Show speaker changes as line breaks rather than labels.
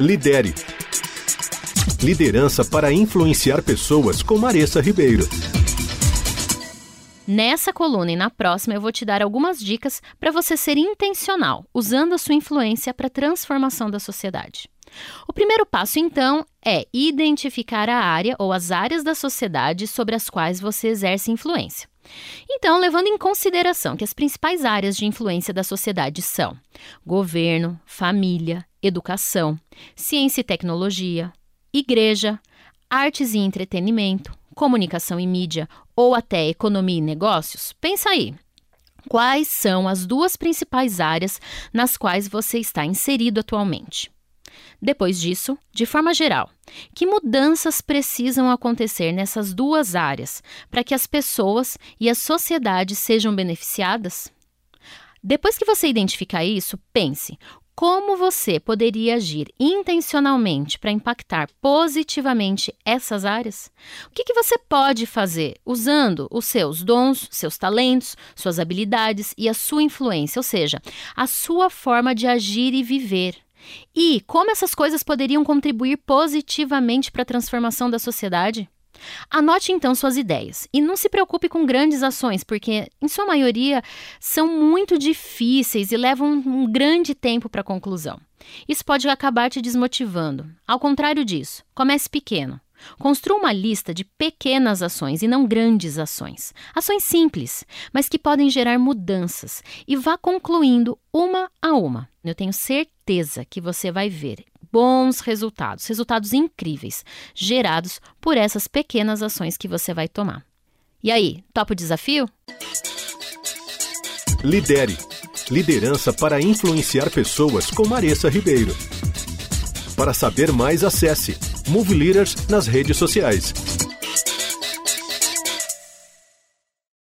Lidere. Liderança para influenciar pessoas com Maressa Ribeiro.
Nessa coluna e na próxima eu vou te dar algumas dicas para você ser intencional, usando a sua influência para a transformação da sociedade. O primeiro passo, então, é identificar a área ou as áreas da sociedade sobre as quais você exerce influência. Então, levando em consideração que as principais áreas de influência da sociedade são governo, família, educação, ciência e tecnologia, igreja, artes e entretenimento, comunicação e mídia ou até economia e negócios, pensa aí. Quais são as duas principais áreas nas quais você está inserido atualmente? Depois disso, de forma geral, que mudanças precisam acontecer nessas duas áreas para que as pessoas e a sociedade sejam beneficiadas? Depois que você identificar isso, pense como você poderia agir intencionalmente para impactar positivamente essas áreas? O que, que, você pode fazer usando os seus dons, seus talentos, suas habilidades e a sua influência, ou seja, a sua forma de agir e viver? E como essas coisas poderiam contribuir positivamente para a transformação da sociedade? Anote então suas ideias e não se preocupe com grandes ações, porque, em sua maioria, são muito difíceis e levam um grande tempo para a conclusão. Isso pode acabar te desmotivando. Ao contrário disso, comece pequeno. Construa uma lista de pequenas ações e não grandes ações. Ações simples, mas que podem gerar mudanças e vá concluindo uma a uma. Eu tenho certeza que você vai ver bons resultados, resultados incríveis, gerados por essas pequenas ações que você vai tomar. E aí, topa o desafio?
Lidere. Liderança para influenciar pessoas com Maressa Ribeiro. Para saber mais, acesse Move Leaders nas redes sociais.